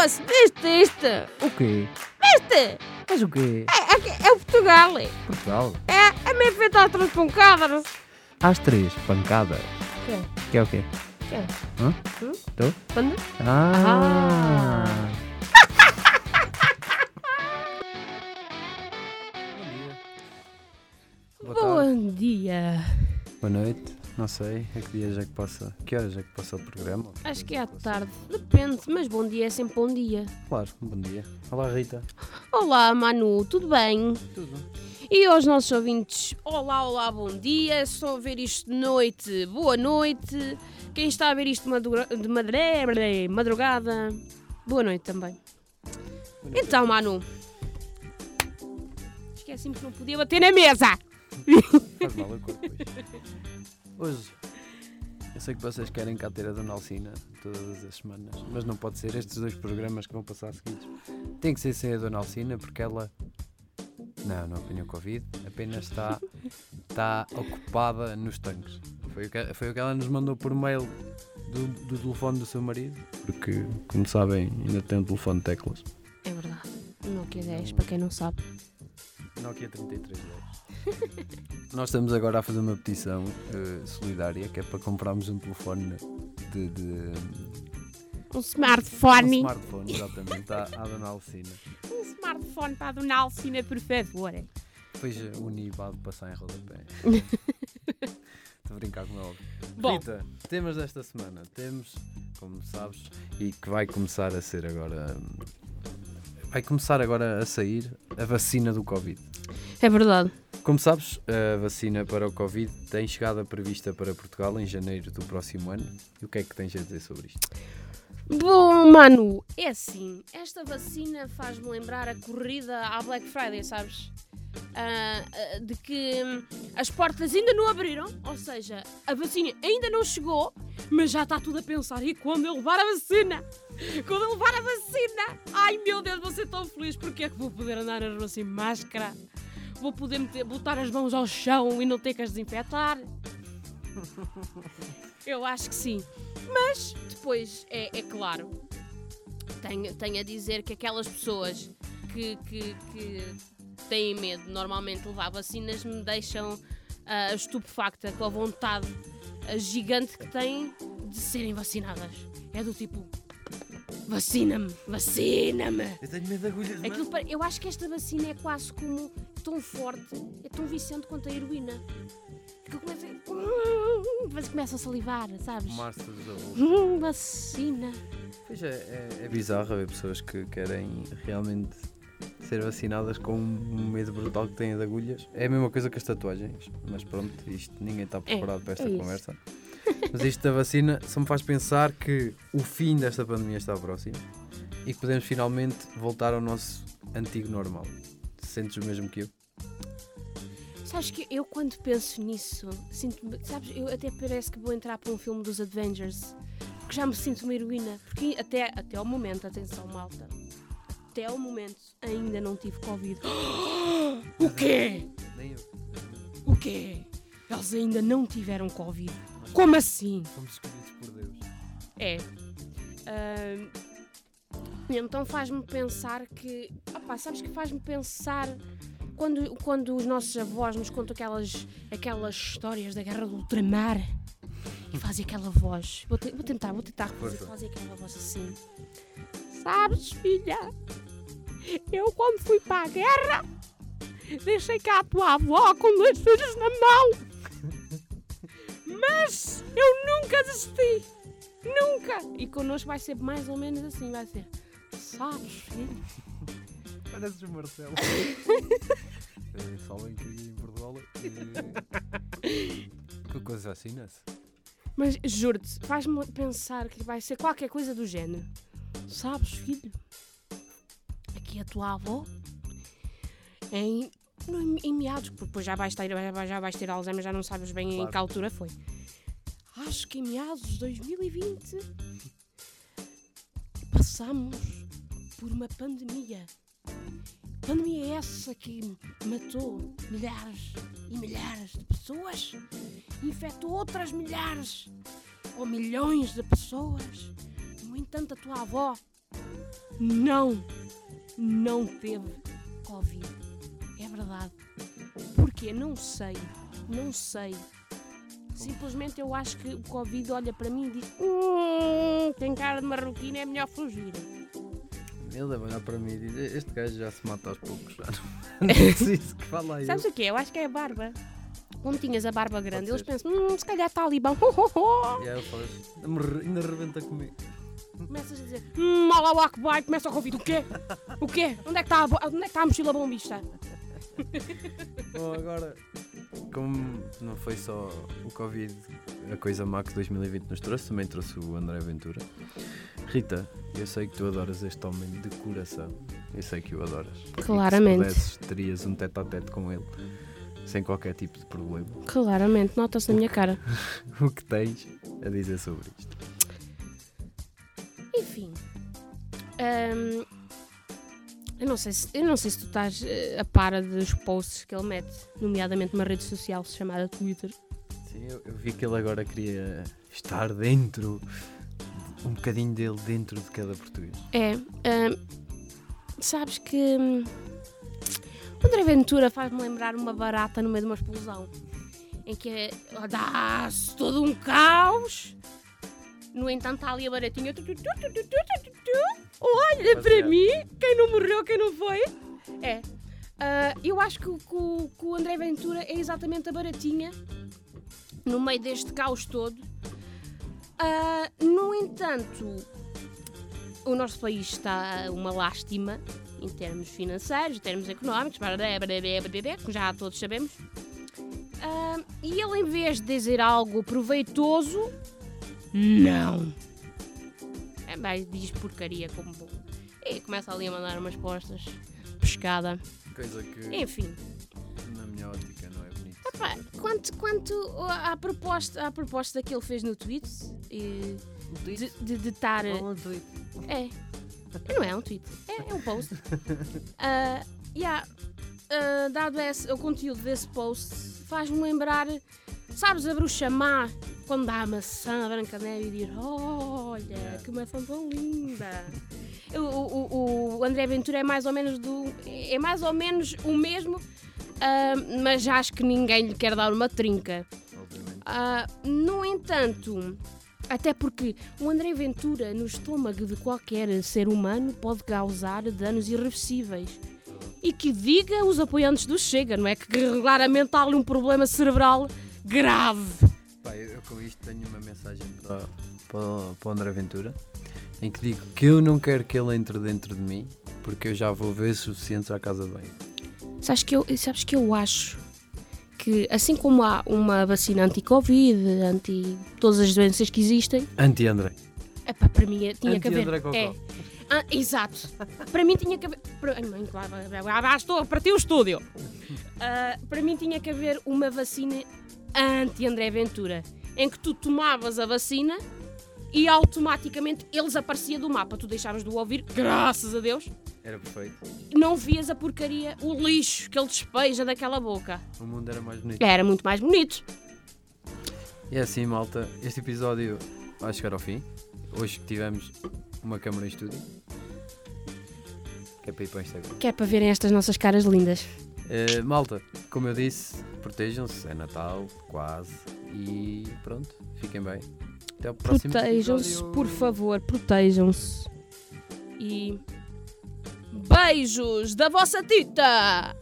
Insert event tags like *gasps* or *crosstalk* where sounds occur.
Moço, viste isto? O quê? Viste? Mas o quê? É, é, é o Portugal. Portugal? É, é meio feito a três pancadas. Às três pancadas. Quê? Que é o quê? Quê? Hã? Hum? Tô? Quando? Ah! Tarde. *laughs* Bom dia. Boa noite. Não sei a que dias é que passa. Que horas é que passa o programa? Acho que é à tarde. Depende, mas bom dia é sempre bom dia. Claro, bom dia. Olá Rita. Olá, Manu, tudo bem? Tudo. E aos nossos ouvintes, olá, olá, bom dia. Se estão a ver isto de noite, boa noite. Quem está a ver isto de, madruga- de madre- madrugada, boa noite também. Então, Manu. Esqueci-me que não podia bater na mesa. Faz mal, eu corto. *laughs* Hoje, eu sei que vocês querem cá ter a Dona Alcina todas as semanas, mas não pode ser estes dois programas que vão passar seguidos. Tem que ser sem a Dona Alcina porque ela. Não, não apanhou Covid, apenas está, está ocupada nos tanques. Foi o, que, foi o que ela nos mandou por mail do, do telefone do seu marido, porque, como sabem, ainda tem um telefone de teclas. É verdade. Nokia 10, para quem não sabe. Nokia 3310. Nós estamos agora a fazer uma petição eh, solidária que é para comprarmos um telefone de, de Um um smartphone. smartphone, exatamente, à, à Dona Alcina. Um smartphone para a Dona Alcina, por favor. Depois o Nibado passar em rodapé. *laughs* Estou a brincar com ela. Bom. Rita, temas desta semana. Temos, como sabes, e que vai começar a ser agora. Vai começar agora a sair a vacina do Covid. É verdade. Como sabes, a vacina para o Covid tem chegada prevista para Portugal em janeiro do próximo ano. E o que é que tens a dizer sobre isto? Bom, Manu, é assim. Esta vacina faz-me lembrar a corrida à Black Friday, sabes? Ah, de que hum, as portas ainda não abriram, ou seja, a vacina ainda não chegou, mas já está tudo a pensar. E quando eu levar a vacina? Quando eu levar a vacina? Ai meu Deus, vou ser tão feliz porque é que vou poder andar na rua sem máscara? Vou poder meter, botar as mãos ao chão e não ter que as desinfetar? *laughs* Eu acho que sim. Mas depois, é, é claro, tenho, tenho a dizer que aquelas pessoas que, que, que têm medo de normalmente levar vacinas me deixam ah, estupefacta com a vontade gigante que têm de serem vacinadas. É do tipo. Vacina-me, vacina-me. Eu tenho medo de agulhas, Aquilo pa- eu acho que esta vacina é quase como tão forte, é tão viciante quanto a heroína. Que eu começo a... Depois começo a salivar, sabes? Dos avós. Hum, vacina. Pois é, é, é bizarro ver pessoas que querem realmente ser vacinadas com um medo brutal que têm de agulhas. É a mesma coisa que as tatuagens, mas pronto, isto ninguém está preparado para esta é isso. conversa. Mas isto da vacina só me faz pensar que o fim desta pandemia está próximo e que podemos finalmente voltar ao nosso antigo normal. Sentes o mesmo que eu? Sabes que eu quando penso nisso, sinto sabes, eu até parece que vou entrar para um filme dos Avengers, porque já me sinto uma heroína, porque até, até ao momento, atenção malta, até ao momento ainda não tive Covid. *gasps* o quê? Nem eu. O quê? Eles ainda não tiveram Covid. Como assim? Fomos escolhidos por Deus. É. Ahm, então faz-me pensar que. Opá, sabes que faz-me pensar quando, quando os nossos avós nos contam aquelas, aquelas histórias da guerra do ultramar e fazem aquela voz. Vou, te- vou tentar, vou tentar fazer, Força. fazer aquela voz assim. Sabes, filha? Eu quando fui para a guerra deixei cá a tua avó com dois filhos na mão. Mas eu nunca desisti. Nunca! E connosco vai ser mais ou menos assim, vai ser. Sabes, filho? Pareces o Marcelo. *laughs* Eh, Sabem que em Portugal. eh, Que coisa vacina-se? Mas juro-te, faz-me pensar que vai ser qualquer coisa do género. Sabes, filho? Aqui a tua avó, em, no- em meados, porque depois já vais, ter, já- já vais ter Alzheimer, já não sabes bem em Claro. que altura foi. Acho que em meados de 2020 passamos por uma pandemia. Pandemia essa que matou milhares e milhares de pessoas, infectou outras milhares ou milhões de pessoas. No entanto, a tua avó não, não teve Covid. É verdade. Porquê? Não sei. Não sei. Simplesmente eu acho que o Covid olha para mim e diz: Hum, tem cara de marroquino, é melhor fugir. Ele deve olhar para mim e dizer: Este gajo já se mata aos poucos. Já não *laughs* não preciso que fala aí. Sabes o que? Eu acho que é a barba. Quando tinhas a barba grande, eles pensam: Hum, se calhar está ali bom. *laughs* E aí ele fala: "Ainda me re- Ainda rebenta comigo. Começas a dizer: Hum, Allahu Akbar, começa o Covid. O quê? O quê? Onde é que está a, onde é que está a mochila bombista? *laughs* Bom, agora, como não foi só o Covid a coisa má que 2020 nos trouxe, também trouxe o André Ventura. Rita, eu sei que tu adoras este homem de coração. Eu sei que o adoras. E Claramente. se pudesses, terias um tete a tete com ele, sem qualquer tipo de problema. Claramente, nota-se na minha cara. *laughs* O que tens a dizer sobre isto? Enfim. hum, eu, não sei se, eu não sei se tu estás eh, a par dos posts que ele mete, nomeadamente numa rede social chamada Twitter. Sim, eu, eu vi que ele agora queria estar dentro, um bocadinho dele dentro de cada português. É. hum, sabes que. hum, o André Ventura faz-me lembrar uma barata no meio de uma explosão. Em que é- dá-se todo um caos. No entanto, está ali a baratinha. tu, tu, tu, Olha para Baseado. mim, quem não morreu, quem não foi. É. Ah, eu acho que, o- que que o André Ventura é exatamente a baratinha no meio deste caos todo. Ah, no entanto, o nosso país está uma lástima em termos financeiros, em termos económicos, como já todos sabemos. Ah, e ele, em vez de dizer algo proveitoso, não. Mais diz porcaria como bom. E começa ali a mandar umas postas, pescada. Coisa que, Enfim, na minha ótica, não é bonito. quanto, quanto à proposta, à proposta que ele fez no tweet, e de, de, de estar. Um tweet. É. Não é um tweet, é, é um post. *laughs* Ah, yeah. Ah, dado esse, o conteúdo desse post, faz-me lembrar, sabes, a bruxa má, quando dá a maçã a Branca de Neve e diz: Olha, Yeah. que maçã tão linda. O, o, o André Ventura é mais ou menos do. É mais ou menos o mesmo, ah, mas acho que ninguém lhe quer dar uma trinca. Ah, no entanto, até porque o André Ventura no estômago de qualquer ser humano pode causar danos irreversíveis. E que diga os apoiantes do Chega, não é? Que claramente há ali um problema cerebral grave. Pá, eu, eu com isto tenho uma mensagem para, para, para o André Ventura em que digo que eu não quero que ele entre dentro de mim porque eu já vou ver suficientes à casa banho. Sabes que eu, sabes que eu acho que, assim como há uma vacina anti-Covid, anti todas as doenças que existem, Anti-André. epá, para mim é- tinha que haver. Cocó. É. Ah, exato. Para mim tinha que haver. para- ah, estou a partir o estúdio. Ah, para mim tinha que haver uma vacina anti-André Ventura, em que tu tomavas a vacina e automaticamente ele desaparecia do mapa. Tu deixavas de o ouvir, graças a Deus, Era perfeito. não vias a porcaria, o lixo que ele despeja daquela boca. O mundo era mais bonito. Era muito mais bonito. E é assim, malta. Este episódio vai chegar ao fim. Hoje que tivemos uma câmara em estúdio. Que é para ir para o Instagram. Que é para verem estas nossas caras lindas. Eh, malta, como eu disse, protejam-se. É Natal, quase. E pronto, fiquem bem. Até o próximo Protejam-se, por favor, protejam-se. E. Beijos da vossa tita!